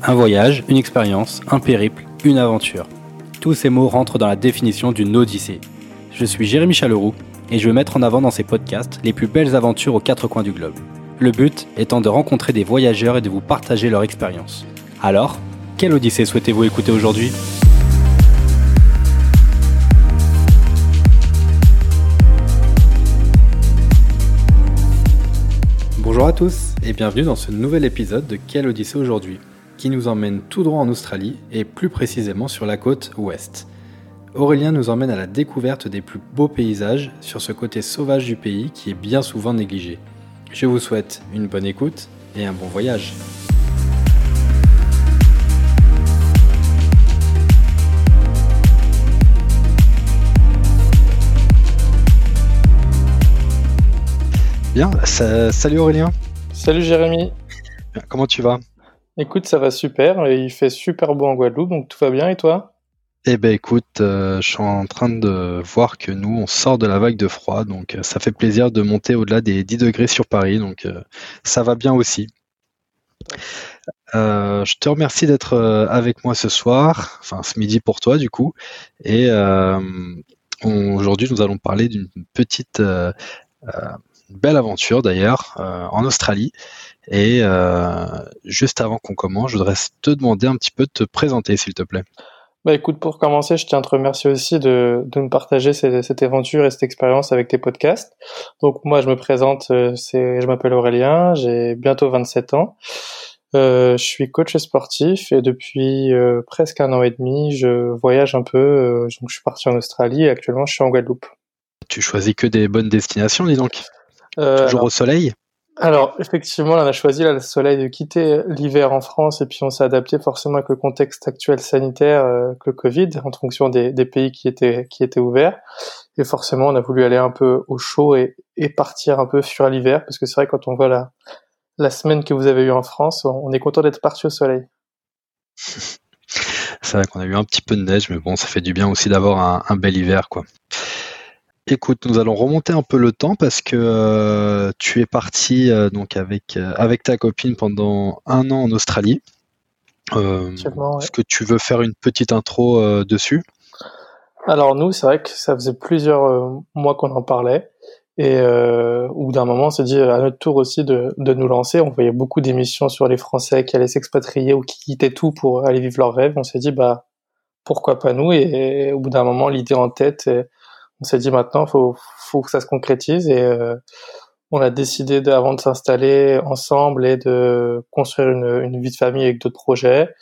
Un voyage, une expérience, un périple, une aventure. Tous ces mots rentrent dans la définition d'une odyssée. Je suis Jérémy Chaleroux et je vais mettre en avant dans ces podcasts les plus belles aventures aux quatre coins du globe. Le but étant de rencontrer des voyageurs et de vous partager leur expérience. Alors, quelle odyssée souhaitez-vous écouter aujourd'hui? Bonjour à tous et bienvenue dans ce nouvel épisode de Quelle Odyssée aujourd'hui, qui nous emmène tout droit en Australie et plus précisément sur la côte ouest. Aurélien nous emmène à la découverte des plus beaux paysages sur ce côté sauvage du pays qui est bien souvent négligé. Je vous souhaite une bonne écoute et un bon voyage. Bien, salut Aurélien. Salut Jérémy. Comment tu vas? Écoute, ça va super. Il fait super beau en Guadeloupe, donc tout va bien. Et toi? Eh ben écoute, euh, je suis en train de voir que nous, on sort de la vague de froid, donc euh, ça fait plaisir de monter au-delà des 10 degrés sur Paris, donc euh, ça va bien aussi. je te remercie d'être avec moi ce soir, enfin ce midi pour toi du coup, et aujourd'hui nous allons parler d'une petite belle aventure d'ailleurs en Australie. Et euh, juste avant qu'on commence, je voudrais te demander un petit peu de te présenter, s'il te plaît. Bah écoute, pour commencer, je tiens à te remercier aussi de, de me partager cette, cette, aventure et cette expérience avec tes podcasts. Donc moi, je me présente, euh, c'est, je m'appelle Aurélien, j'ai bientôt 27 ans. Euh, je suis coach sportif et depuis euh, presque un an et demi, je voyage un peu. Euh, donc je suis parti en Australie et actuellement je suis en Guadeloupe. Tu choisis que des bonnes destinations, dis donc. Toujours au soleil alors effectivement, on a choisi là, le soleil de quitter l'hiver en France et puis on s'est adapté forcément avec le contexte actuel sanitaire, euh, que le Covid, en fonction des, des, pays qui étaient qui étaient ouverts. Et forcément, on a voulu aller un peu au chaud et, et partir un peu sur l'hiver parce que c'est vrai quand on voit la la semaine que vous avez eue en France, on est content d'être parti au soleil. C'est vrai qu'on a eu un petit peu de neige, mais bon, ça fait du bien aussi d'avoir un, un bel hiver, quoi. Écoute, nous allons remonter un peu le temps parce que euh, tu es parti euh, donc avec, euh, avec ta copine pendant un an en Australie. Est-ce que tu veux faire une petite intro dessus? Alors nous, c'est vrai que ça faisait plusieurs mois qu'on en parlait. Et au bout d'un moment, on s'est dit à notre tour aussi de, de nous lancer. On voyait beaucoup d'émissions sur les Français qui allaient s'expatrier ou qui quittaient tout pour aller vivre leur rêve. On s'est dit, bah, pourquoi pas nous? Et, au bout d'un moment, l'idée en tête, on s'est dit maintenant faut faut que ça se concrétise et euh, on a décidé de, avant de s'installer ensemble et de construire une, une vie de famille avec d'autres projets,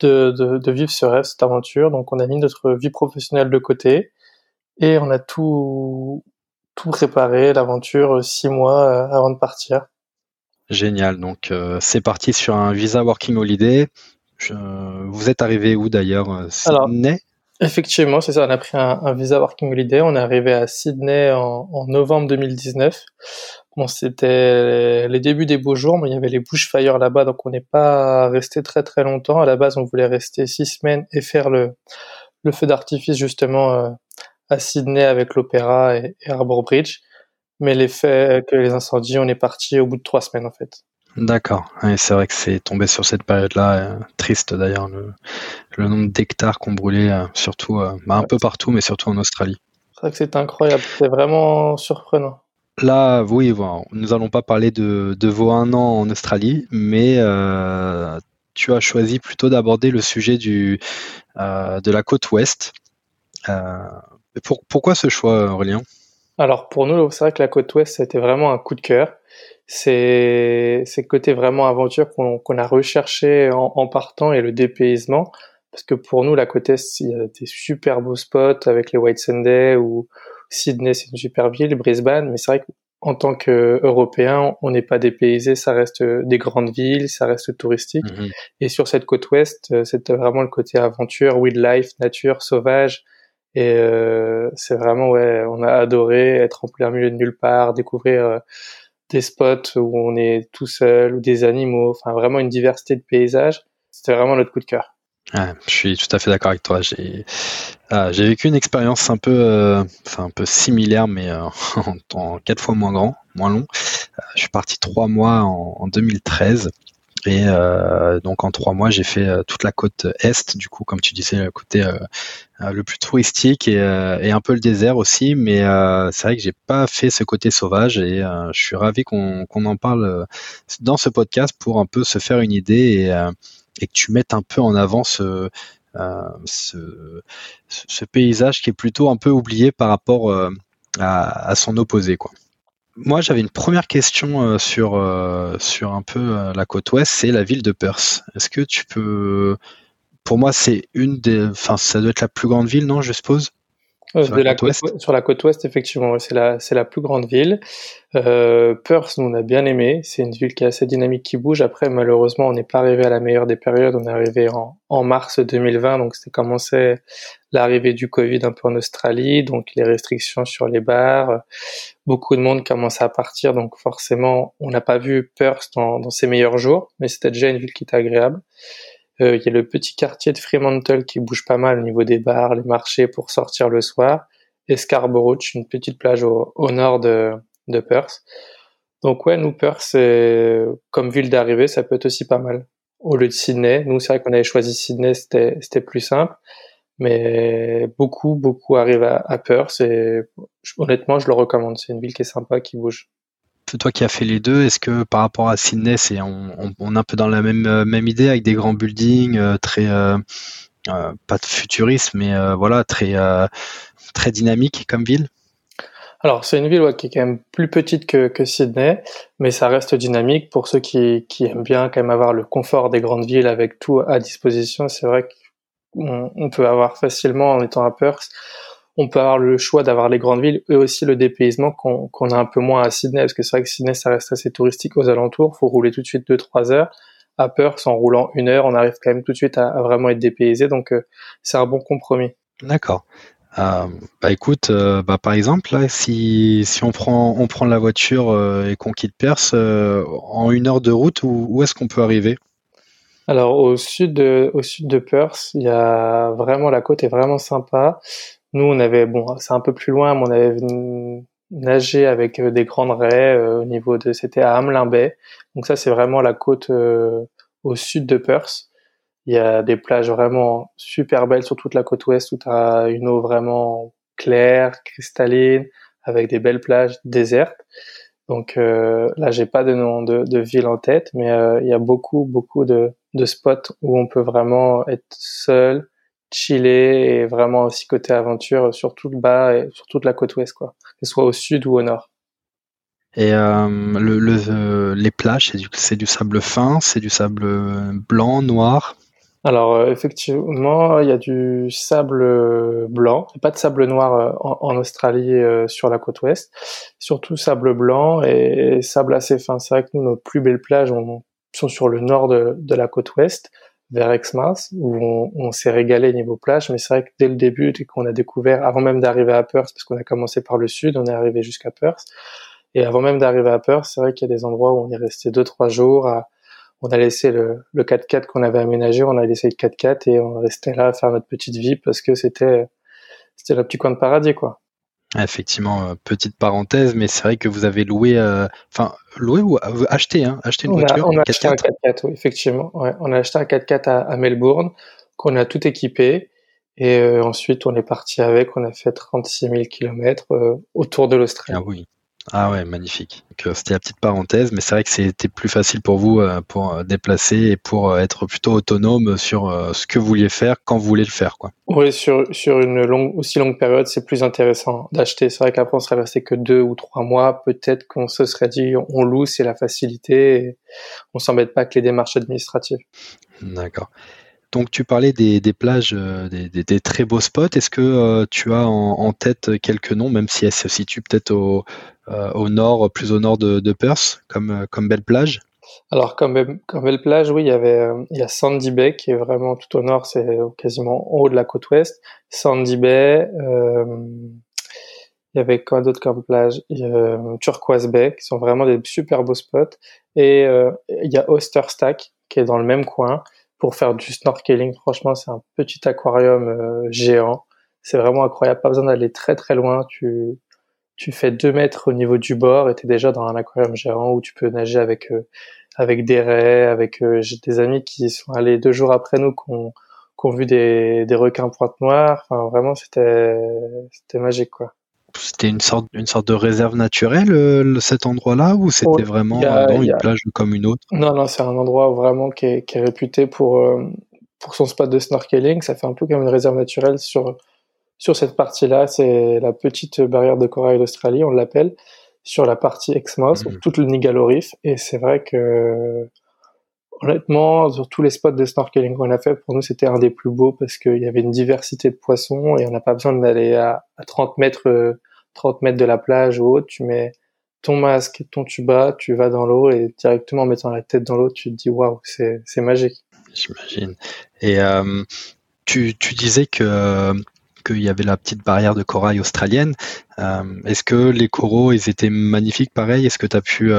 de, de, de, vivre ce rêve, cette aventure. Donc on a mis notre vie professionnelle de côté et on a tout tout préparé, l'aventure euh, six mois euh, avant de partir. Génial. Donc euh, c'est parti sur un visa working holiday. Je, vous êtes arrivé où d'ailleurs Sydney? Effectivement, c'est ça. On a pris un, visa Working Holiday. On est arrivé à Sydney en, novembre 2019. Bon, c'était les débuts des beaux jours, mais il y avait les bushfires là-bas, donc on n'est pas resté très très longtemps. À la base, on voulait rester six semaines et faire le, le feu d'artifice justement euh, à Sydney avec l'opéra et, et Harbour Bridge. Mais l'effet que les incendies, on est parti au bout de trois semaines en fait. D'accord. c'est vrai que c'est tombé sur cette période-là, euh, triste d'ailleurs, le, nombre d'hectares qu'on brûlait, euh, surtout euh, bah, un peu partout, mais surtout en Australie. C'est vrai que c'est incroyable, c'est vraiment surprenant. Là, oui, nous n'allons pas parler de, vos un an en Australie, mais tu as choisi plutôt d'aborder le sujet du, de la côte ouest. pourquoi ce choix, Aurélien? Alors pour nous, c'est vrai que la côte ouest, c'était vraiment un coup de cœur c'est c'est côté vraiment aventure qu'on a recherché en, partant et le dépaysement. Parce que pour nous la côte est il y a des super beaux spots avec les White Sunday ou Sydney c'est une super ville Brisbane. Mais c'est vrai qu'en tant qu'Européens on n'est pas dépaysé. Ça reste des grandes villes ça reste touristique. Mm-hmm. et sur cette côte ouest c'était vraiment le côté aventure wildlife nature sauvage. Et euh, c'est vraiment ouais on a adoré être en plein milieu de nulle part découvrir euh, des spots où on est tout seul ou des animaux, enfin vraiment une diversité de paysages. C'était vraiment notre coup de cœur. je suis tout à fait d'accord avec toi. J'ai ah, j'ai vécu une expérience un peu, euh, un peu similaire, mais euh, en, quatre fois moins grand, moins long. Euh, je suis parti trois mois en, 2013 Et euh, donc en trois mois, j'ai fait euh, toute la côte est, du coup, comme tu disais, le côté euh, le plus touristique et, un peu le désert aussi. Mais c'est vrai que j'ai pas fait ce côté sauvage et je suis ravi qu'on en parle dans ce podcast pour un peu se faire une idée et, que tu mettes un peu en avant ce, ce, paysage qui est plutôt un peu oublié par rapport à, à son opposé, quoi. Moi, j'avais une première question euh, sur euh, sur un peu euh, la côte ouest, c'est la ville de Perth. Est-ce que tu peux, pour moi, c'est une des, enfin, ça doit être la plus grande ville, non, je suppose? Sur, la côte ouest. sur la côte ouest, effectivement, c'est la, c'est la plus grande ville. Euh, Perth, nous, on a bien aimé. C'est une ville qui est assez dynamique, qui bouge. Après, malheureusement, on n'est pas arrivé à la meilleure des périodes. On est arrivé en, en mars 2020, donc c'était commencé l'arrivée du Covid un peu en Australie, donc les restrictions sur les bars. Beaucoup de monde commence à partir, donc forcément, on n'a pas vu Perth dans, dans ses meilleurs jours, mais c'était déjà une ville qui était agréable. Euh, il y a le petit quartier de Fremantle qui bouge pas mal au niveau des bars, les marchés pour sortir le soir. Et Scarborough, une petite plage au, nord de, de Perth. Donc ouais, nous, Perth, c'est comme ville d'arrivée, ça peut être aussi pas mal. Au lieu de Sydney, nous, c'est vrai qu'on avait choisi Sydney, c'était plus simple. Mais beaucoup, beaucoup arrivent à, à Perth et honnêtement, je le recommande. C'est une ville qui est sympa, qui bouge toi qui as fait les deux, est-ce que par rapport à Sydney, c'est on, est un peu dans la même euh, idée avec des grands buildings euh, très euh, pas de futurisme, mais voilà très très dynamique comme ville? Alors c'est une ville qui est quand même plus petite que, Sydney, mais ça reste dynamique pour ceux qui, aiment bien quand même avoir le confort des grandes villes avec tout à disposition. C'est vrai qu'on on peut avoir facilement en étant à Perth on peut avoir le choix d'avoir les grandes villes et aussi le dépaysement qu'on a un peu moins à Sydney, parce que c'est vrai que Sydney, ça reste assez touristique aux alentours, faut rouler tout de suite 2-3 heures. À Perth, en roulant une heure, on arrive quand même tout de suite à, vraiment être dépaysé, donc euh, c'est un bon compromis. D'accord. Euh, bah écoute, euh, bah par exemple, là, si, si on prend on prend la voiture et qu'on quitte Perth, en une heure de route, où, où est-ce qu'on peut arriver? Alors au sud de, au sud de Perth, il y a vraiment la côte est vraiment sympa. Nous, on avait, bon, c'est un peu plus loin, mais on avait nagé avec euh, des grandes raies euh, au niveau de, c'était à Hamelin Bay. Donc ça, c'est vraiment la côte euh, au sud de Perth. Il y a des plages vraiment super belles sur toute la côte ouest où tu une eau vraiment claire, cristalline, avec des belles plages désertes. Donc là, j'ai pas de nom de, ville en tête, mais il y a beaucoup, beaucoup de spots où on peut vraiment être seul, chiller et vraiment aussi côté aventure sur tout le bas et sur toute la côte ouest, quoi. Que ce soit au sud ou au nord. Et euh, le, euh, les plages, c'est du, c'est du sable fin, c'est du sable blanc, noir? Alors euh, effectivement, il y a du sable blanc, pas de sable noir en, Australie sur la côte ouest, surtout sable blanc et, sable assez fin. C'est vrai que nous, nos plus belles plages sont sur le nord de, de la côte ouest, vers Exmouth où on, s'est régalé niveau plage. Mais c'est vrai que dès le début, dès qu'on a découvert, avant même d'arriver à Perth, parce qu'on a commencé par le sud, on est arrivé jusqu'à Perth. Et avant même d'arriver à Perth, c'est vrai qu'il y a des endroits où on est resté deux trois jours. on a laissé le, le 4x4 qu'on avait aménagé, on a laissé le 4x4 et on restait là à faire notre petite vie parce que c'était c'était le petit coin de paradis quoi. Effectivement, euh, petite parenthèse, mais c'est vrai que vous avez loué, euh, enfin loué ou euh, acheté, hein, acheté une voiture. on a acheté un 4x4, oui, effectivement. Ouais, on a acheté un 4x4 à, à Melbourne qu'on a tout équipé et ensuite on est parti avec. On a fait 36 000 km autour de l'Australie. Ah oui. Ah ouais, magnifique. Euh, c'était la petite parenthèse, mais c'est vrai que c'était plus facile pour vous euh, pour euh, déplacer et pour être plutôt autonome sur ce que vous vouliez faire quand vous voulez le faire, quoi. Oui, sur sur une longue aussi longue période, c'est plus intéressant d'acheter. C'est vrai qu'après on serait resté que deux ou trois mois, peut-être qu'on se serait dit on loue, c'est la facilité, et on s'embête pas avec les démarches administratives. D'accord. Donc tu parlais des, plages, euh, des, très beaux spots. Est-ce que euh, tu as en, tête quelques noms, même si elles se situent peut-être au, euh, nord, plus au nord de, Perth, comme, belle plage? Alors comme, belle plage, oui, il y avait il y a Sandy Bay qui est vraiment tout au nord, c'est quasiment en haut de la côte ouest. Sandy Bay, il y avait quoi d'autre comme plage? Turquoise Bay, qui sont vraiment des super beaux spots. Et il y a Osterstack qui est dans le même coin pour faire du snorkeling. Franchement, c'est un petit aquarium euh, géant. C'est vraiment incroyable. Pas besoin d'aller très très loin. Tu, tu fais deux mètres au niveau du bord et t'es déjà dans un aquarium géant où tu peux nager avec avec des raies, avec j'ai des amis qui sont allés deux jours après nous qu'on qu'on vu des, des requins pointe noire. Enfin, vraiment, c'était c'était magique, quoi. C'était une sorte, une sorte de réserve naturelle, cet endroit-là, ou c'était vraiment une plage comme une autre? Non, non, c'est un endroit vraiment qui est, qui est réputé pour, euh, pour son spot de snorkeling. Ça fait un peu comme une réserve naturelle sur, sur cette partie-là. C'est la petite barrière de corail d'Australie, on l'appelle, sur la partie Exmos, mmh. tout le Nigalo Reef. Et c'est vrai que honnêtement, sur tous les spots de snorkeling qu'on a fait, pour nous, c'était un des plus beaux parce qu'il y avait une diversité de poissons et on n'a pas besoin d'aller à, 30 mètres, 30 euh, mètres de la plage ou autre. Tu mets ton masque, ton tuba, tu vas dans l'eau et directement en mettant la tête dans l'eau, tu te dis waouh, c'est, magique. J'imagine. Et euh, tu, disais que qu'il y avait la petite barrière de corail australienne. Euh, est-ce que les coraux, ils étaient magnifiques pareil? Est-ce que tu as pu...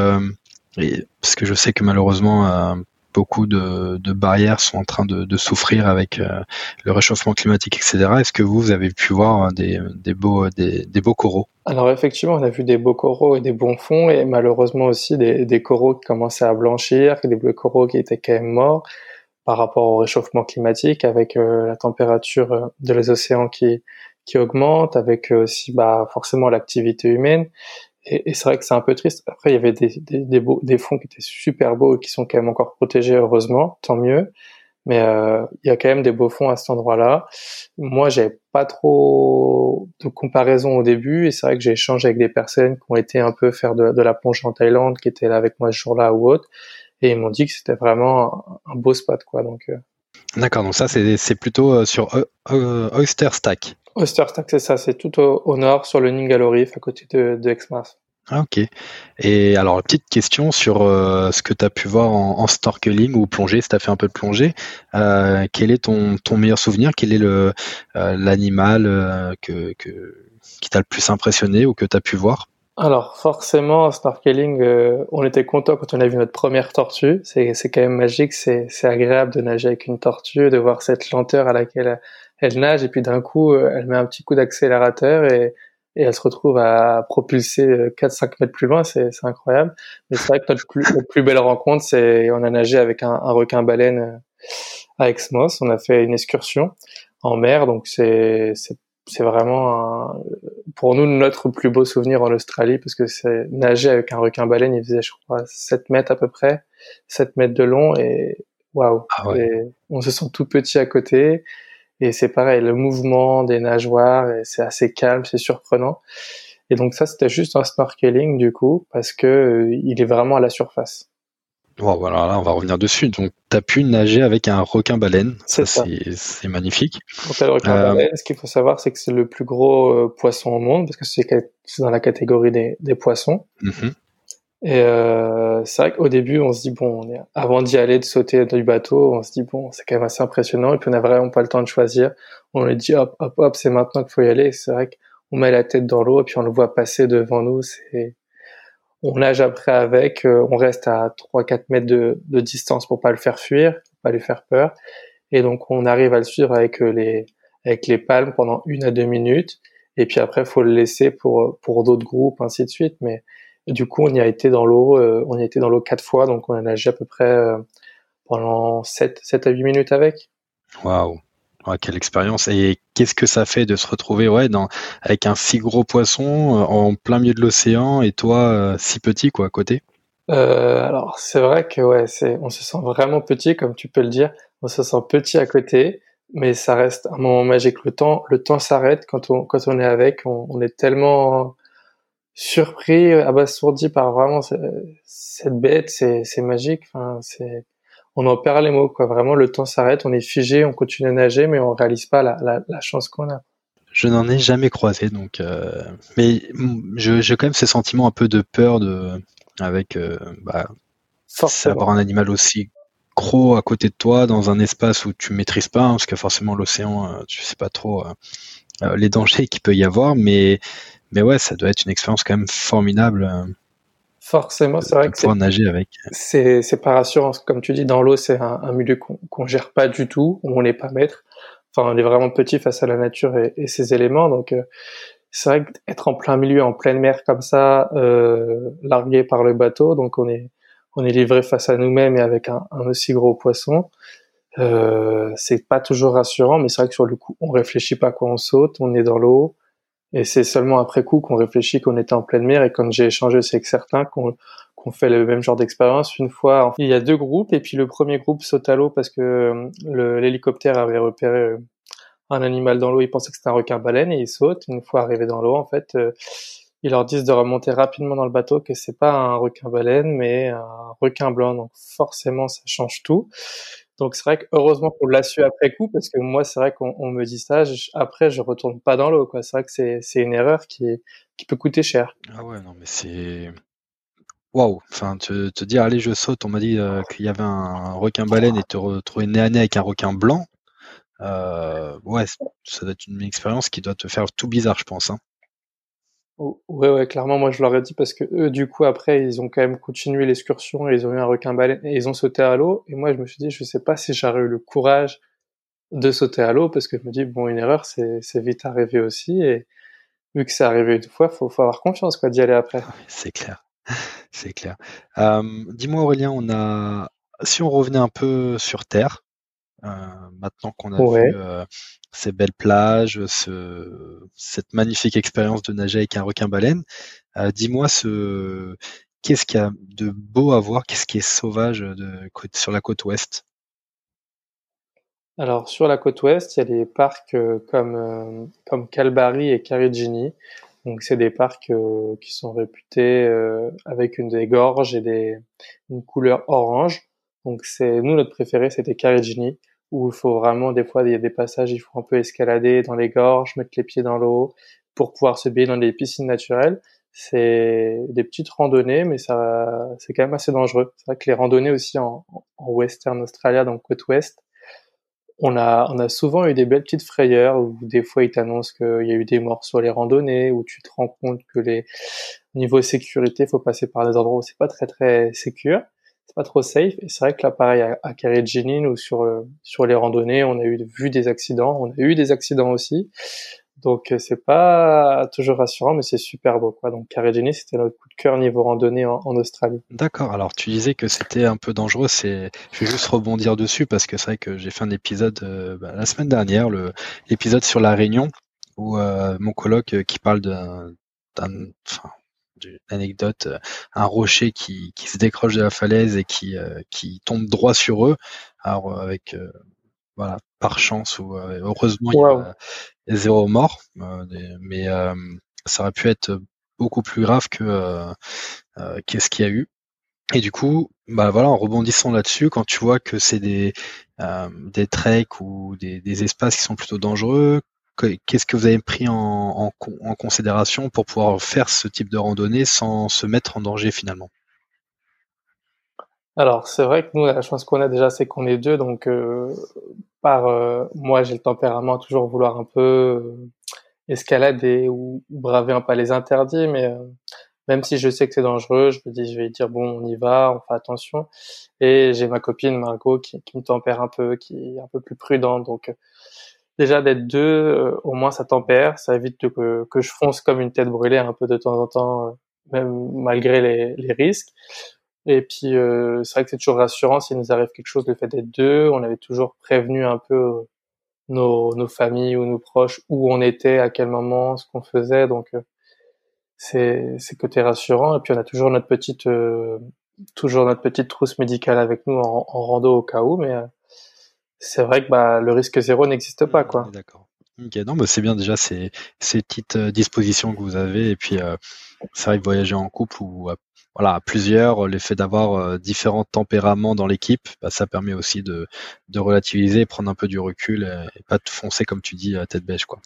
parce que je sais que malheureusement, beaucoup de, barrières sont en train de, souffrir avec euh, le réchauffement climatique, etc. Est-ce que vous, avez pu voir des, beaux, des, beaux coraux? Alors effectivement, on a vu des beaux coraux et des bons fonds, et malheureusement aussi des, coraux qui commençaient à blanchir, des beaux coraux qui étaient quand même morts par rapport au réchauffement climatique, avec euh, la température euh, de les océans qui, qui augmente, avec aussi bah, forcément l'activité humaine. Et, et c'est vrai que c'est un peu triste. Après, il y avait des, des, des, beaux, des fonds qui étaient super beaux et qui sont quand même encore protégés, heureusement, tant mieux. Mais euh, il y a quand même des beaux fonds à cet endroit-là. Moi, j'avais pas trop de comparaison au début, et c'est vrai que j'ai échangé avec des personnes qui ont été un peu faire de, de la plongée en Thaïlande, qui étaient là avec moi ce jour-là ou autre, et ils m'ont dit que c'était vraiment un, beau spot, quoi. Donc. Euh. D'accord. Donc ça, c'est plutôt euh, sur Oyster Stack. Osterstack, c'est ça, c'est tout au, nord, sur le Ningalo Reef, à côté de, de Exmouth. Ah, ok. Et alors, petite question sur euh, ce que tu as pu voir en, snorkeling ou plongée, si tu as fait un peu de plongée. Euh, quel est ton, ton meilleur souvenir? Quel est le euh, l'animal que, que, qui t'a le plus impressionné ou que tu as pu voir? Alors forcément, en snorkeling, on était content quand on a vu notre première tortue. C'est, quand même magique, c'est, c'est agréable de nager avec une tortue, de voir cette lenteur à laquelle elle nage et puis d'un coup, euh, elle met un petit coup d'accélérateur et, et elle se retrouve à propulser 4-5 euh, mètres plus loin, c'est incroyable. Mais c'est vrai que notre plus, notre plus belle rencontre, c'est on a nagé avec un, un requin baleine euh, à Exmos. On a fait une excursion en mer, donc c'est c'est vraiment un, pour nous notre plus beau souvenir en Australie parce que c'est nager avec un requin baleine, il faisait je crois 7 mètres à peu près, 7 mètres de long et waouh, ah on se sent tout petit à côté et c'est pareil, le mouvement des nageoires, c'est assez calme, c'est surprenant. Et donc ça, c'était juste un snorkeling du coup, parce que euh, il est vraiment à la surface. voilà, là, on va revenir dessus. Donc, tu as pu nager avec un requin-baleine. C'est C'est magnifique. Donc, le requin-baleine, euh, ce qu'il faut savoir, c'est que c'est le plus gros euh, poisson au monde, parce que c'est dans la catégorie des, des poissons. Mm-hmm. Et euh, c'est vrai qu'au début, on se dit bon, avant d'y aller, de sauter du bateau, on se dit bon, c'est quand même assez impressionnant. Et puis on n'a vraiment pas le temps de choisir. On lui dit hop, hop, hop, c'est maintenant qu'il faut y aller. C'est vrai qu'on met la tête dans l'eau et puis on le voit passer devant nous. C'est, on nage après avec. Euh, on reste à 3-4 mètres de, de, distance pour pas le faire fuir, pour pas lui faire peur. Et donc on arrive à le suivre avec euh, les avec les palmes pendant une à deux minutes. Et puis après, faut le laisser pour pour d'autres groupes, ainsi de suite. Mais du coup, on y a été dans l'eau, euh, on y a été dans l'eau quatre fois, donc on a nagé à peu près euh, pendant 7, 7 à 8 minutes avec. Waouh, quelle expérience Et qu'est-ce que ça fait de se retrouver ouais, dans, avec un si gros poisson euh, en plein milieu de l'océan et toi si petit quoi à côté? Alors c'est vrai que ouais, c'est, on se sent vraiment petit comme tu peux le dire. On se sent petit à côté, mais ça reste un moment magique. Le temps, le temps s'arrête quand on quand on est avec. on est tellement surpris, euh, abasourdi par vraiment cette bête, c'est, magique. Enfin, c'est, on en perd les mots, quoi. Vraiment, le temps s'arrête, on est figé, on continue à nager, mais on réalise pas la, la, la chance qu'on a. Je n'en ai jamais croisé, donc, euh, mais j'ai quand même ces sentiments un peu de peur de, avec, euh, bah, avoir un animal aussi gros à côté de toi dans un espace où tu maîtrises pas, hein, parce que forcément l'océan, euh, tu sais pas trop les dangers qu'il peut y avoir, mais mais ouais, ça doit être une expérience quand même formidable. Euh, Forcément, c'est vrai que c'est nager avec. C'est pas rassurant, comme tu dis, dans l'eau, c'est un, milieu qu'on qu'on gère pas du tout, où on n'est pas maître. Enfin, on est vraiment petit face à la nature et, et ses éléments, donc euh, c'est vrai qu'être en plein milieu, en pleine mer comme ça, euh, largué par le bateau, donc on est on est livré face à nous-mêmes et avec un, un, aussi gros poisson. Euh, c'est pas toujours rassurant, mais c'est vrai que sur le coup, on réfléchit pas quoi on saute, on est dans l'eau, et c'est seulement après coup qu'on réfléchit qu'on était en pleine mer. Et quand j'ai échangé aussi avec certains qu'on qu'on fait le même genre d'expérience, une fois, il y a deux groupes, et puis le premier groupe saute à l'eau parce que euh, l'hélicoptère avait repéré euh, un animal dans l'eau, il pensait que c'était un requin baleine et il saute. Une fois arrivé dans l'eau, en fait, euh, ils leur disent de remonter rapidement dans le bateau que c'est pas un requin baleine mais un requin blanc. Donc forcément, ça change tout. Donc c'est vrai que heureusement qu'on l'a su après coup parce que moi c'est vrai qu'on me dit ça, après je retourne pas dans l'eau quoi. C'est vrai que c'est c'est une erreur qui qui peut coûter cher. Ah ouais non mais c'est waouh. Enfin te, te dire allez je saute, on m'a dit euh, qu'il y avait un requin baleine et te retrouver nez à nez avec un requin blanc. Euh, ouais, ça doit être une expérience qui doit te faire tout bizarre, je pense. Hein. Ouais, ouais, clairement, moi je leur ai dit parce que eux, du coup, après, ils ont quand même continué l'excursion et ils ont eu un requin baleine et ils ont sauté à l'eau. Et moi, je me suis dit, je sais pas si j'aurais eu le courage de sauter à l'eau parce que je me dis, bon, une erreur, c'est, vite arrivé aussi. Et vu que c'est arrivé une fois, faut, faut avoir confiance, quoi, d'y aller après. C'est clair. C'est clair. Euh, dis-moi, Aurélien, on a, si on revenait un peu sur Terre, maintenant qu'on a vu euh, ces belles plages, ce, cette magnifique expérience de nager avec un requin baleine, euh, dis-moi ce qu'est-ce qu'il y a de beau à voir, qu'est-ce qui est sauvage de, sur la côte ouest? Alors sur la côte ouest, il y a des parcs comme comme Calbari et Carigini. Donc c'est des parcs qui sont réputés avec une des gorges et des une couleur orange. Donc c'est nous notre préféré c'était Carigini où il faut vraiment des fois il y a des passages il faut un peu escalader dans les gorges mettre les pieds dans l'eau pour pouvoir se baigner dans des piscines naturelles. C'est des petites randonnées mais ça c'est quand même assez dangereux. C'est vrai que les randonnées aussi en, en Western Australia donc côte ouest on a on a souvent eu des belles petites frayeurs où des fois ils t'annoncent qu'il y a eu des morts sur les randonnées où tu te rends compte que les niveau sécurité faut passer par des endroits où c'est pas très très sécure c'est pas trop safe. Et c'est vrai que là, pareil, à, à ou sur, euh, sur les randonnées, on a eu vu des accidents. On a eu des accidents aussi. Donc, euh, c'est pas toujours rassurant, mais c'est super beau, quoi. Donc, Karegini, c'était notre coup de cœur niveau randonnée en, Australie. D'accord. Alors, tu disais que c'était un peu dangereux. C'est, je vais juste rebondir dessus parce que c'est vrai que j'ai fait un épisode euh, bah, la semaine dernière, le l'épisode sur la Réunion, où mon coloc qui parle d'un, anecdote, euh, un rocher qui, qui, se décroche de la falaise et qui, euh, qui tombe droit sur eux. Alors euh, avec voilà, par chance ou heureusement il, y a, zéro mort, mais ça aurait pu être beaucoup plus grave que qu'est-ce qu'il y a eu. Et du coup, bah voilà, en rebondissant là-dessus, quand tu vois que c'est des des treks ou des, des, espaces qui sont plutôt dangereux, qu'est-ce que vous avez pris en, considération pour pouvoir faire ce type de randonnée sans se mettre en danger finalement? Alors c'est vrai que nous la chance qu'on a déjà c'est qu'on est deux donc euh, par euh, moi j'ai le tempérament à toujours vouloir un peu euh, escalader ou, braver un pas les interdits mais même si je sais que c'est dangereux je me dis je vais dire bon on y va on fait attention. Et j'ai ma copine Margot qui, qui, me tempère un peu qui est un peu plus prudente donc déjà d'être deux, euh, au moins ça tempère, ça évite que, que je fonce comme une tête brûlée un peu de temps en temps, euh, même malgré les, les risques. Et puis euh, c'est vrai que c'est toujours rassurant s'il nous arrive quelque chose le fait d'être deux. On avait toujours prévenu un peu nos, nos familles ou nos proches où on était, à quel moment, ce qu'on faisait. Donc c'est c'est côté rassurant. Et puis on a toujours notre petite toujours notre petite trousse médicale avec nous en, en rando au cas où, mais c'est vrai que bah, le risque zéro n'existe pas. quoi. D'accord. Ok, non, mais c'est bien déjà ces, ces petites euh, dispositions que vous avez. Et puis, euh, c'est vrai que voyager en couple ou euh, voilà, à plusieurs, l'effet d'avoir différents tempéraments dans l'équipe, bah, ça permet aussi de, de relativiser, prendre un peu du recul et, pas te foncer, comme tu dis, à tête bêche. quoi.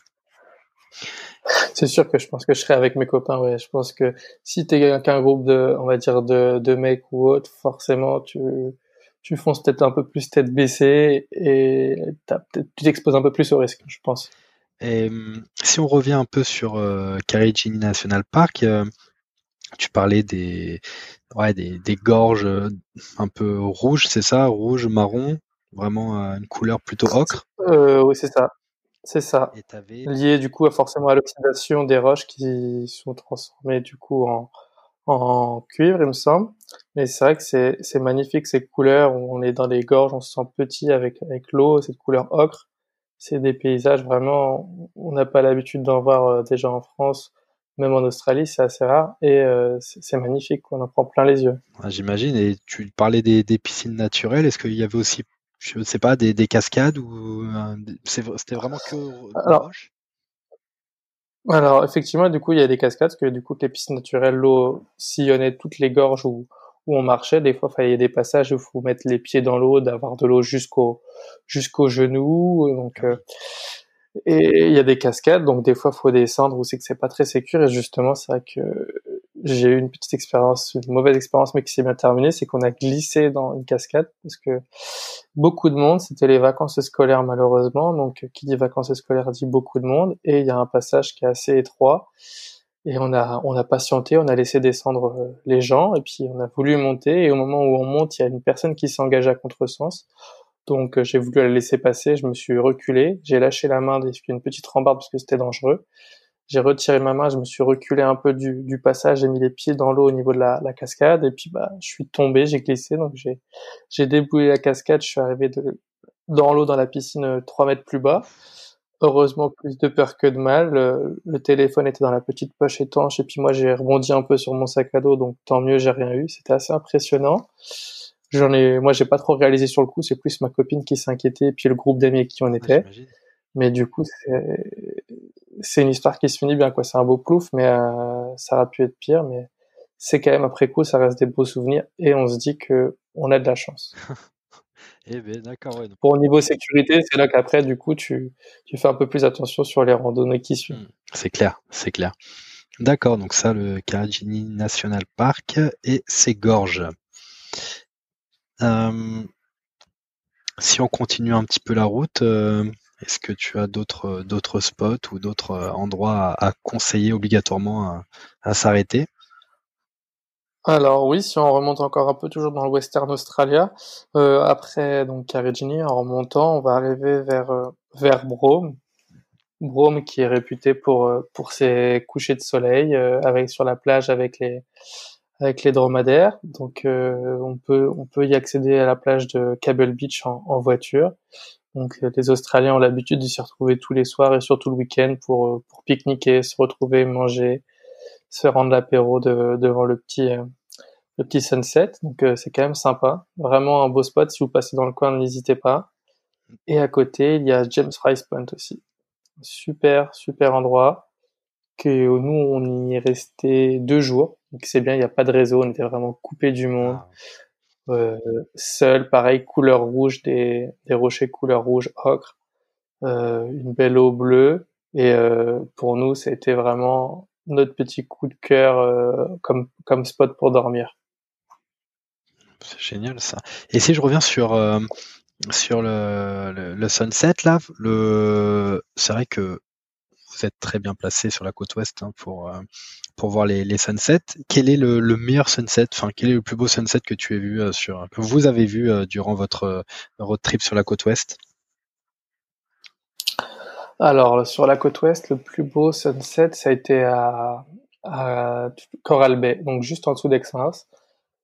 C'est sûr que je pense que je serai avec mes copains. Ouais, je pense que si tu es qu'un groupe de, on va dire de, de mecs ou autres, forcément tu tu fonces peut-être un peu plus tête baissée et tu t'exposes un peu plus au risque, je pense. Et si on revient un peu sur euh, Karijini National Park, euh, tu parlais des, ouais, des, des, gorges euh, un peu rouges, c'est ça? Rouge, marron, vraiment une couleur plutôt ocre? Oui, c'est ça. C'est ça. Lié du coup à forcément à l'oxydation des roches qui sont transformées du coup en, en cuivre, il me semble. Mais c'est vrai que c'est, c'est magnifique ces couleurs. On est dans les gorges, on se sent petit avec, avec l'eau, cette couleur ocre. C'est des paysages vraiment, on n'a pas l'habitude d'en voir euh, déjà en France, même en Australie, c'est assez rare et euh, c'est, magnifique. On en prend plein les yeux. j'imagine. Et tu parlais des, des piscines naturelles. Est-ce qu'il y avait aussi je ne sais pas, des, des cascades ou euh, c'était vraiment que alors, alors, effectivement, du coup, il y a des cascades, parce que du coup, les pistes naturelles, l'eau sillonnait toutes les gorges où, où on marchait. Des fois, il fallait des passages où il faut mettre les pieds dans l'eau, d'avoir de l'eau jusqu'au jusqu'aux genoux. Donc, euh, et il y a des cascades, donc des fois, faut descendre où c'est que c'est pas très sécur. Et justement, c'est vrai que j'ai eu une petite expérience, une mauvaise expérience, mais qui s'est bien terminée, c'est qu'on a glissé dans une cascade parce que beaucoup de monde, c'était les vacances scolaires malheureusement, donc qui dit vacances scolaires dit beaucoup de monde, et il y a un passage qui est assez étroit, et on a on a patienté, on a laissé descendre euh, les gens, et puis on a voulu monter, et au moment où on monte, il y a une personne qui s'engage à contresens, donc euh, j'ai voulu la laisser passer, je me suis reculé, j'ai lâché la main une petite rambarde parce que c'était dangereux, j'ai retiré ma main, je me suis reculé un peu du, du passage, j'ai mis les pieds dans l'eau au niveau de la, la, cascade et puis bah je suis tombé, j'ai glissé donc j'ai j'ai débouillé la cascade, je suis arrivé de, dans l'eau dans la piscine 3 euh, mètres plus bas. Heureusement plus de peur que de mal. Le, téléphone était dans la petite poche étanche et puis moi j'ai rebondi un peu sur mon sac à dos donc tant mieux j'ai rien eu. C'était assez impressionnant. J'en ai, moi j'ai pas trop réalisé sur le coup, c'est plus ma copine qui s'inquiétait et puis le groupe d'amis qui en était. Mais du coup, c'est une histoire qui se finit bien, quoi. C'est un beau plouf, mais euh, ça aurait pu être pire. Mais c'est quand même après coup, ça reste des beaux souvenirs et on se dit que on a de la chance. eh ben, d'accord. Pour au niveau sécurité, c'est là qu'après, du coup, tu, tu fais un peu plus attention sur les randonnées qui suivent. Mmh. C'est clair, c'est clair. D'accord, donc ça, le Carigini National Park et ses gorges. Euh, si on continue un petit peu la route, euh, est-ce que tu as d'autres d'autres spots ou d'autres euh, endroits à, conseiller obligatoirement à, s'arrêter? Alors oui, si on remonte encore un peu toujours dans le Western Australia, euh, après donc Carigini, en remontant, on va arriver vers euh, vers Brome, Brome qui est réputé pour ses couchers de soleil sur la plage avec les dromadaires. Donc on peut y accéder à la plage de Cable Beach en voiture. Donc euh, les Australiens ont l'habitude de s'y retrouver tous les soirs et surtout le week-end pour, euh, pour pique-niquer, se retrouver, manger, se rendre l'apéro devant le petit euh, le petit sunset. Donc c'est quand même sympa, vraiment un beau spot. Si vous passez dans le coin, n'hésitez pas. Et à côté, il y a James Rice Point aussi, super super endroit. Que nous on y est resté deux jours, donc c'est bien. Il n'y a pas de réseau, on était vraiment coupé du monde. Ah. Euh, seul, pareil, couleur rouge, des, des rochers couleur rouge ocre, euh, une belle eau bleue. Et euh, pour nous, c'était vraiment notre petit coup de cœur comme, comme spot pour dormir. C'est génial ça. Et si je reviens sur, sur le, le, le, sunset là, le, c'est vrai que vous êtes très bien placé sur la côte ouest hein, pour, euh, pour voir les, sunsets. Quel est le, le, meilleur sunset, enfin quel est le plus beau sunset que tu as vu euh, sur, que vous avez vu euh, durant votre road trip sur la côte ouest? Alors sur la côte ouest, le plus beau sunset, ça a été à, Coral Bay, donc juste en dessous daix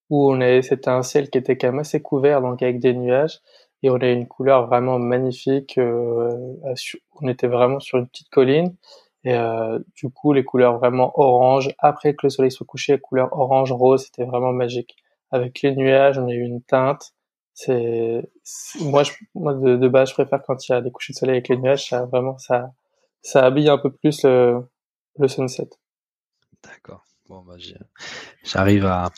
où on est, c'était un ciel qui était quand même assez couvert, donc avec des nuages et on a une couleur vraiment magnifique. Euh, on était vraiment sur une petite colline et euh, du coup les couleurs vraiment orange. Après que le soleil soit couché, couleur orange rose, c'était vraiment magique. Avec les nuages, on a eu une teinte. C'est moi, je, moi de, base, je préfère quand il y a des couchers de soleil avec les nuages. Ça vraiment ça ça habille un peu plus le, le sunset. D'accord. Bon, bah, j'arrive à,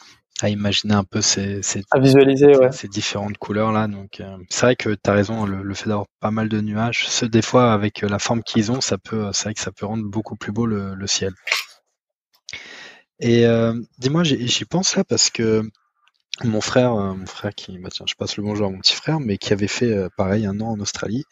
à imaginer un peu ces, ces, à visualiser, ouais. ces différentes couleurs là. Donc euh, c'est vrai que tu as raison, le, fait d'avoir pas mal de nuages, ce, des fois avec euh, la forme qu'ils ont, ça peut, c'est vrai que ça peut rendre beaucoup plus beau le, le ciel. Et euh, dis-moi, j'y pense là parce que mon frère, mon frère qui, bah tiens, je passe le bonjour à mon petit frère, mais qui avait fait pareil un an en Australie.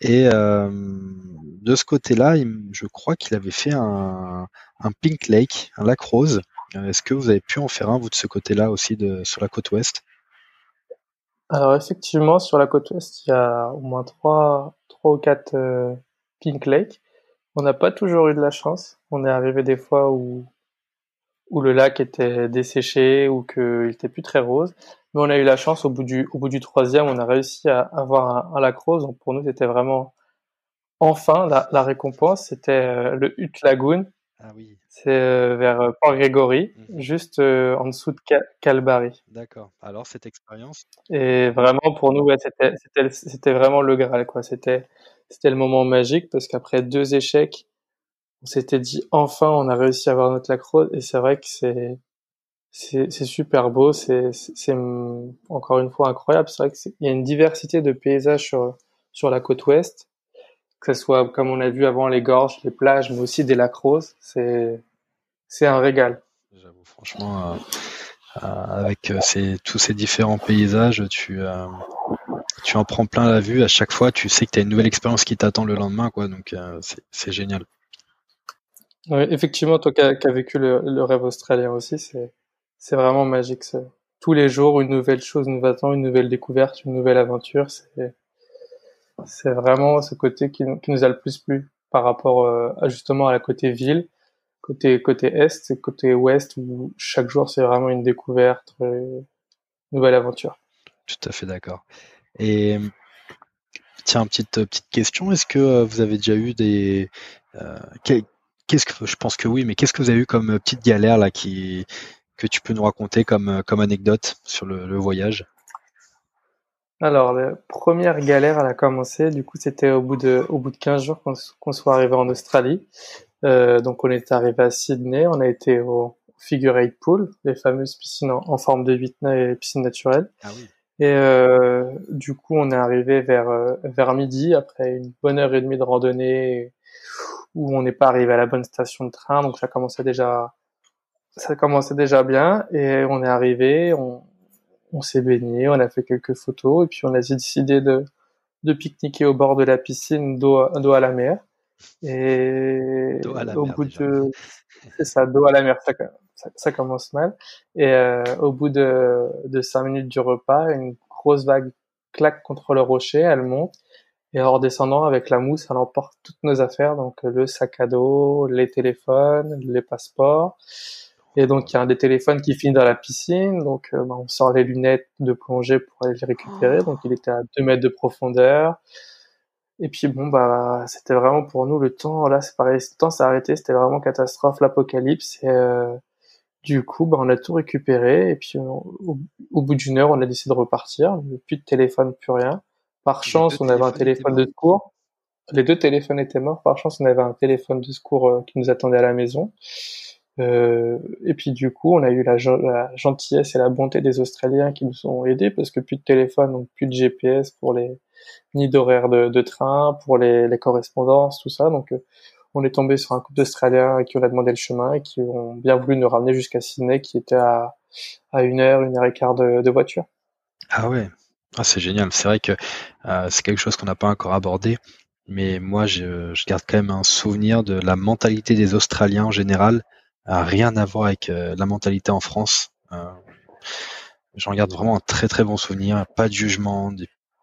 Et de ce côté-là, je crois qu'il avait fait un, un Pink Lake, un lac rose. Euh, est-ce que vous avez pu en faire un, vous, de ce côté-là aussi, de, sur la côte ouest? Alors, effectivement, sur la côte ouest, il y a au moins trois, trois ou quatre euh, Pink Lake. On n'a pas toujours eu de la chance. On est arrivé des fois où où le lac était desséché ou qu'il était plus très rose. Mais on a eu la chance au bout du au bout du troisième, on a réussi à avoir un, lac rose. Donc pour nous, c'était vraiment enfin la, récompense. C'était euh, le Hut Lagoon. Ah oui. C'est euh, vers euh, Port Grégory, mhm. juste en dessous de Calbary. D'accord. Alors cette expérience? Et vraiment pour nous, ouais, c'était vraiment le Graal quoi. C'était c'était le moment magique parce qu'après deux échecs, on s'était dit enfin on a réussi à avoir notre lac rose et c'est vrai que c'est c'est super beau, c'est c'est encore une fois incroyable. C'est vrai qu'il y a une diversité de paysages sur sur la côte ouest, que ce soit comme on a vu avant les gorges, les plages, mais aussi des lacs roses. C'est c'est un régal. J'avoue franchement. Euh, euh, avec euh, ces, tous ces différents paysages, tu, tu en prends plein la vue. À chaque fois, tu sais que tu as une nouvelle expérience qui t'attend le lendemain, quoi. Donc, c'est génial. Oui, effectivement, toi qui as, vécu le, rêve australien aussi, c'est c'est vraiment magique. Tous les jours, une nouvelle chose nous attend, une nouvelle découverte, une nouvelle aventure. C'est c'est vraiment ce côté qui, nous a le plus plu par rapport euh, justement à la côté ville, côté côté est côté ouest où chaque jour c'est vraiment une découverte, une euh, nouvelle aventure. Tout à fait d'accord. Et tiens, petite petite question, est-ce que euh, vous avez déjà eu des euh, qu'est-ce que je pense que oui, mais qu'est-ce que vous avez eu comme petite galère là qui que tu peux nous raconter comme, comme anecdote sur le, voyage? Alors, la première galère, elle a commencé, du coup, c'était au bout de, au bout de 15 jours qu'on soit arrivé en Australie. Euh, donc, on est arrivé à Sydney, on a été au Figure Eight Pool, les fameuses piscines en, forme de vitna et piscines naturelles. Ah oui. Et euh, du coup, on est arrivé vers euh, vers midi après une bonne heure et demie de randonnée où on n'est pas arrivé à la bonne station de train, donc ça commençait déjà ça commençait déjà bien et on est arrivé, on, on s'est baigné, on a fait quelques photos et puis on a décidé de, de pique-niquer au bord de la piscine dos, à la mer. Et au bout de, c'est ça, dos à la mer, ça, ça, commence mal. Et euh, au bout de, de cinq minutes du repas, une grosse vague claque contre le rocher, elle monte. Et en redescendant avec la mousse, elle emporte toutes nos affaires, donc le sac à dos, les téléphones, les passeports. Et donc, il y a un des téléphones qui finit dans la piscine. Donc, euh, bah, on sort les lunettes de plongée pour aller les récupérer. Donc, il était à 2 mètres de profondeur. Et puis, bon, bah, c'était vraiment pour nous le temps. Là, c'est pareil, le temps s'est arrêté. C'était vraiment catastrophe, l'apocalypse. Et euh, du coup, bah, on a tout récupéré. Et puis, au, bout d'une heure, on a décidé de repartir. Plus de téléphone, plus rien. Par chance, on avait un téléphone de secours. Les deux téléphones étaient morts. Par chance, on avait un téléphone de secours euh, qui nous attendait à la maison. Euh, et puis du coup, on a eu la, gentillesse et la bonté des Australiens qui nous ont aidés parce que plus de téléphone, donc plus de GPS pour les ni d'horaire de, train, pour les, correspondances, tout ça. Donc euh, on est tombé sur un couple d'Australiens qui on a demandé le chemin et qui ont bien voulu nous ramener jusqu'à Sydney, qui était à, une heure, une heure et quart de, voiture. Ah ouais, ah, c'est génial. C'est vrai que euh, c'est quelque chose qu'on n'a pas encore abordé. Mais moi, je garde quand même un souvenir de la mentalité des Australiens en général, rien à voir avec euh, la mentalité en France. Euh, j'en garde vraiment un très très bon souvenir, pas de jugement,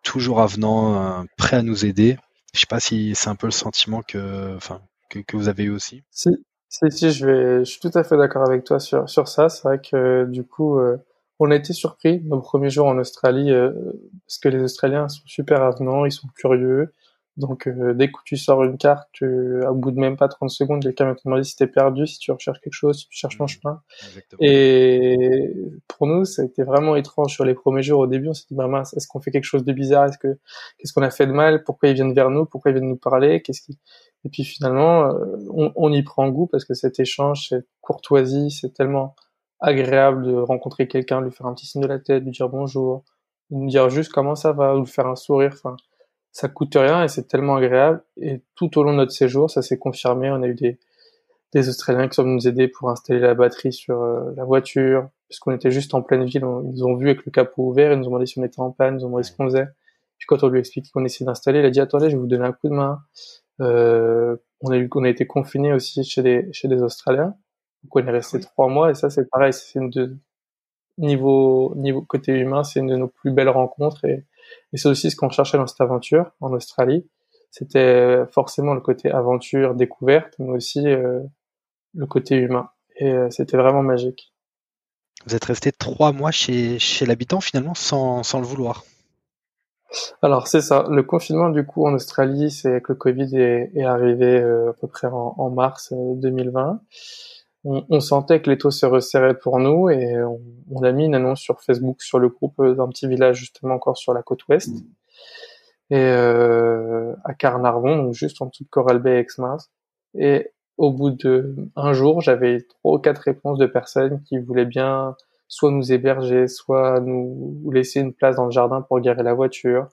toujours avenant, euh, prêt à nous aider. Je sais pas si c'est un peu le sentiment que, vous avez eu aussi. Si, si, si, je vais, je suis tout à fait d'accord avec toi sur sur ça. C'est vrai que du coup, on a été surpris nos premiers jours en Australie parce que les Australiens sont super avenants, ils sont curieux. Donc euh, dès que tu sors une carte, tu, au bout de même pas 30 secondes, quelqu'un va te demander si t'es perdu, si tu recherches quelque chose, si tu cherches ton mmh. chemin. Et pour nous, ça a été vraiment étrange sur les premiers jours. Au début, on s'est dit, bah mince, est-ce qu'on fait quelque chose de bizarre? Est-ce que qu'est-ce qu'on a fait de mal? Pourquoi ils viennent vers nous? Pourquoi ils viennent nous parler? Qu'est-ce qui Et puis finalement, euh, on, on, y prend goût parce que cet échange, cette courtoisie, c'est tellement agréable de rencontrer quelqu'un, lui faire un petit signe de la tête, lui dire bonjour, lui dire juste comment ça va, ou lui faire un sourire. Enfin, ça coûte rien et c'est tellement agréable. Et tout au long de notre séjour, ça s'est confirmé. On a eu des, des Australiens qui sont venus nous aider pour installer la batterie sur euh, la voiture, puisqu'on était juste en pleine ville. ils nous ont vu avec le capot ouvert, ils nous ont demandé si on était en panne, ils nous ont demandé ce qu'on faisait. Puis quand on lui a expliqué qu'on essayait d'installer, il a dit attendez, je vais vous donner un coup de main. Euh, on a eu, on a été confinés aussi chez des chez des Australiens. Donc on est resté trois mois et ça c'est pareil, c'est une de niveau niveau côté humain, c'est une de nos plus belles rencontres et et c'est aussi ce qu'on cherchait dans cette aventure en Australie. c'était forcément le côté aventure, découverte, mais aussi le côté humain. Et c'était vraiment magique. Vous êtes resté trois mois chez, chez l'habitant finalement sans, sans le vouloir. Alors c'est ça. Le confinement du coup en Australie, c'est que le Covid est, est arrivé à peu près en, en mars 2020 on, sentait que les taux se resserraient pour nous et on, a mis une annonce sur Facebook sur le groupe d'un petit village justement encore sur la côte ouest et euh, à Carnarvon, donc juste en dessous de Coral Bay Exmouth. Et au bout de un jour, j'avais trois ou quatre réponses de personnes qui voulaient bien soit nous héberger, soit nous laisser une place dans le jardin pour garer la voiture,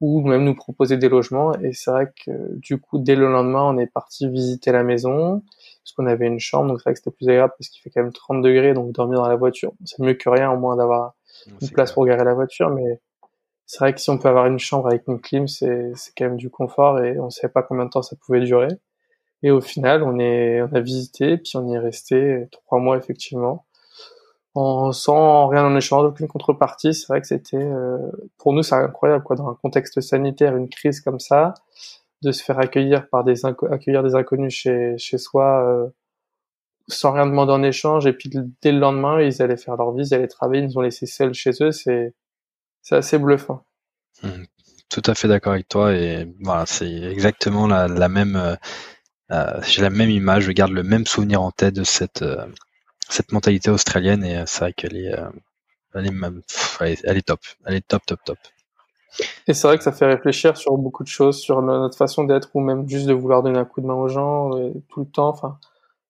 ou même nous proposer des logements. Et c'est vrai que du coup, dès le lendemain, on est parti visiter la maison, parce qu'on avait une chambre, donc c'est vrai que c'était plus agréable parce qu'il fait quand même 30 degrés, donc dormir dans la voiture, c'est mieux que rien, au moins d'avoir une place pour garer la voiture, mais c'est vrai que si on peut avoir une chambre avec une clim, c'est quand même du confort et on savait pas combien de temps ça pouvait durer. Et au final, on est, on a visité, puis on y est resté trois mois effectivement en, sans rien en échange, aucune contrepartie. C'est vrai que c'était, euh, pour nous, c'est incroyable, quoi, dans un contexte sanitaire, une crise comme ça, de se faire accueillir par des accueillir des inconnus chez, chez soi, euh, sans rien demander en échange, et puis dès le lendemain, ils allaient faire leur vie, ils allaient travailler, ils nous ont laissés seuls chez eux, c'est, c'est assez bluffant. Mmh. Tout à fait d'accord avec toi, et voilà, c'est exactement la, même, euh, euh j'ai la même image, je garde le même souvenir en tête de cette, cette mentalité australienne et c'est vrai qu'elle elle est, elle est top, elle est top, top, top. Et c'est vrai que ça fait réfléchir sur beaucoup de choses, sur notre façon d'être ou même juste de vouloir donner un coup de main aux gens tout le temps. Enfin,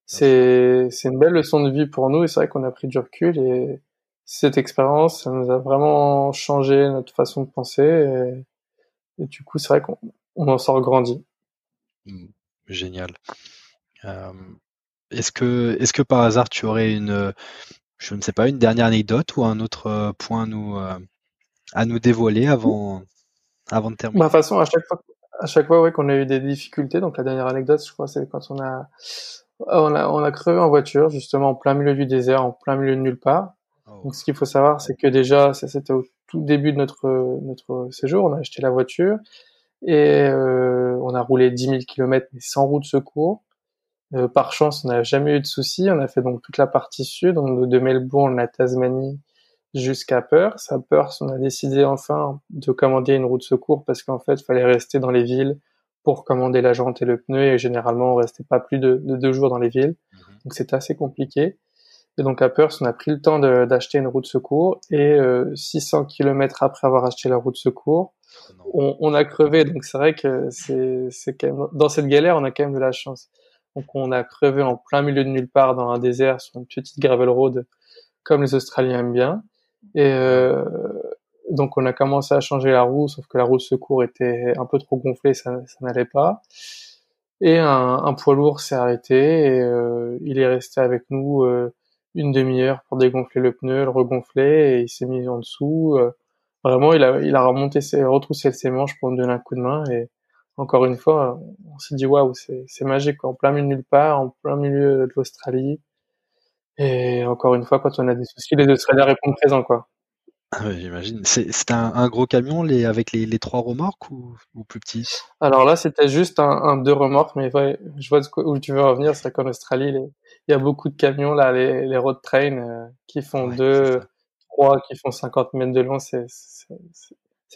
c'est une belle leçon de vie pour nous et c'est vrai qu'on a pris du recul et cette expérience, ça nous a vraiment changé notre façon de penser et, du coup, c'est vrai qu'on en sort grandi. Mmh, génial. Euh, est-ce que, est-ce que par hasard tu aurais une, je ne sais pas, une dernière anecdote ou un autre euh, point nous, euh, à nous dévoiler avant, avant de terminer bah, De toute façon, à chaque fois, à chaque fois ouais, qu'on a eu des difficultés, donc la dernière anecdote, je crois, c'est quand on a, on a, on a crevé en voiture, justement en plein milieu du désert, en plein milieu de nulle part. Oh. Donc, ce qu'il faut savoir, c'est que déjà, c'était au tout début de notre notre séjour, on a acheté la voiture et euh, on a roulé 10 000 km mais sans route de secours. Euh, par chance, on n'a jamais eu de soucis. On a fait donc toute la partie sud, de Melbourne, la Tasmanie, jusqu'à Perth. À Perth, on a décidé enfin de commander une roue de secours parce qu'en fait, il fallait rester dans les villes pour commander la jante et le pneu et généralement, on restait pas plus de, deux jours dans les villes. Mhm. Donc c'était assez compliqué. Et donc à Perth, on a pris le temps d'acheter une roue de secours et 600 euh, km après avoir acheté la roue de secours, on, on a crevé. Donc c'est vrai que c'est quand même dans cette galère, on a quand même de la chance. Donc on a crevé en plein milieu de nulle part dans un désert sur une petite gravel road comme les Australiens aiment bien. Et euh, donc on a commencé à changer la roue, sauf que la roue secours était un peu trop gonflée, ça, ça n'allait pas. Et un, un poids lourd s'est arrêté et euh, il est resté avec nous euh, une demi-heure pour dégonfler le pneu, le regonfler et il s'est mis en dessous. Euh, vraiment, il a, il a remonté ses, retroussé ses manches pour me donner un coup de main et encore une fois, on s'est dit waouh, c'est magique, en plein milieu nulle part, en plein milieu de l'Australie. Et encore une fois, quand on a des soucis, les Australiens répondent présent, quoi. Ah j'imagine. C'est un, gros camion les, avec les, trois remorques ou, plus petit? Alors là, c'était juste un, deux remorques, mais ouais, je vois où tu veux revenir. C'est qu'en Australie, il y a beaucoup de camions là, les, road trains euh, qui font deux, trois, qui font 50 mètres de long. C'est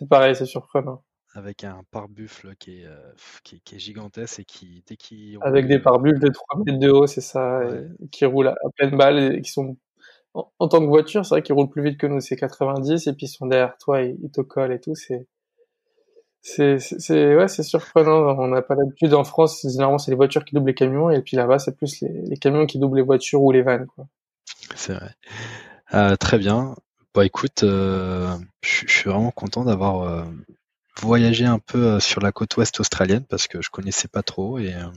pareil, c'est surprenant avec un pare-buffle qui est, euh, qui, est gigantesque et qui, dès qu'il Avec des pare-buffles de 3 mètres de haut, c'est ça, qui roulent à, pleine balle et qui sont. En, tant que voiture, c'est vrai qu'ils roulent plus vite que nous, c'est 90, et puis ils sont derrière toi, et ils te collent et tout, c'est. C'est, c'est, ouais, c'est surprenant. On n'a pas l'habitude en France, généralement, c'est les voitures qui doublent les camions, et puis là-bas, c'est plus les, camions qui doublent les voitures ou les vannes, quoi. C'est vrai. Euh, très bien. Bah écoute, euh, je suis vraiment content d'avoir voyager un peu euh, sur la côte ouest australienne parce que je connaissais pas trop et euh,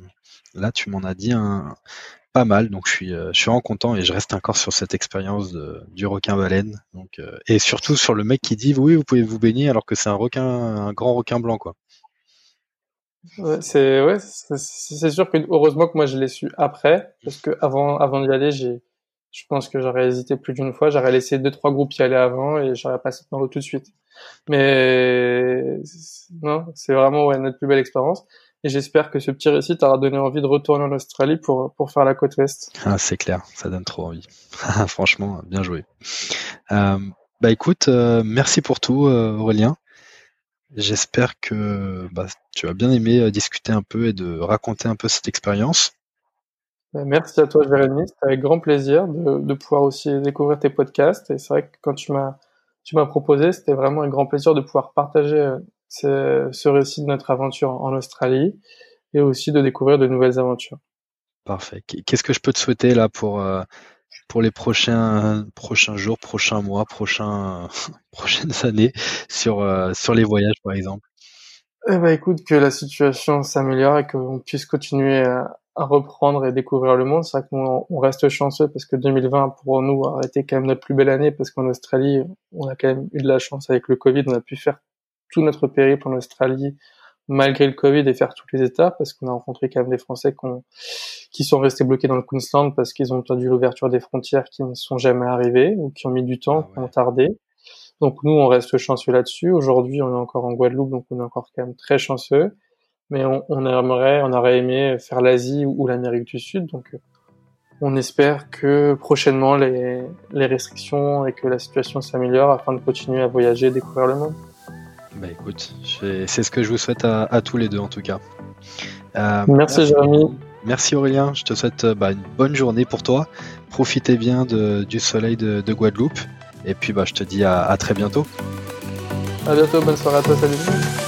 là tu m'en as dit pas mal donc je suis euh, je suis vraiment content et je reste encore sur cette expérience du requin baleine donc et surtout sur le mec qui dit oui vous pouvez vous baigner alors que c'est un requin un grand requin blanc quoi. c'est ouais c'est sûr que heureusement que moi je l'ai su après parce que avant avant d'y aller j'ai je pense que j'aurais hésité plus d'une fois. J'aurais laissé deux trois groupes y aller avant et j'aurais passé dans l'eau tout de suite. Mais non, c'est vraiment ouais, notre plus belle expérience. Et j'espère que ce petit récit t'aura donné envie de retourner en Australie pour pour faire la côte ouest. Ah, c'est clair, ça donne trop envie. Franchement, bien joué. Euh, bah écoute, euh, merci pour tout, euh, Aurélien. J'espère que bah, tu as bien aimé discuter un peu et de raconter un peu cette expérience. Bah, merci à toi, Jérémy. C'était avec grand plaisir de, de, pouvoir aussi découvrir tes podcasts. Et c'est vrai que quand tu m'as tu m'as proposé, c'était vraiment un grand plaisir de pouvoir partager ce, ce récit de notre aventure en Australie et aussi de découvrir de nouvelles aventures. Parfait. Qu'est-ce que je peux te souhaiter là pour pour les prochains prochains jours, prochains mois, prochains prochaines années sur euh, sur les voyages par exemple? Eh ben écoute que la situation s'améliore et qu'on puisse continuer à, reprendre et découvrir le monde. C'est vrai qu'on on reste chanceux parce que 2020 pour nous a été quand même notre plus belle année parce qu'en Australie on a quand même eu de la chance avec le Covid, on a pu faire tout notre périple en Australie malgré le Covid et faire toutes les étapes parce qu'on a rencontré quand même des Français qui sont restés bloqués dans le Queensland parce qu'ils ont entendu l'ouverture des frontières qui ne sont jamais arrivées ou qui ont mis du temps, ah qui ont tardé. Donc nous, on reste chanceux là-dessus. Aujourd'hui, on est encore en Guadeloupe, donc on est encore quand même très chanceux. Mais on, on aimerait, on aurait aimé faire l'Asie ou, l'Amérique du Sud. Donc on espère que prochainement les, les restrictions et que la situation s'améliore afin de continuer à voyager et découvrir le monde. Bah écoute, c'est ce que je vous souhaite à, tous les deux en tout cas. Euh, merci, Jérémy. Merci Aurélien, je te souhaite euh, bah, une bonne journée pour toi. Profitez bien du soleil de, Guadeloupe. Et puis bah, je te dis à, très bientôt. À bientôt, bonne soirée à toi, salut.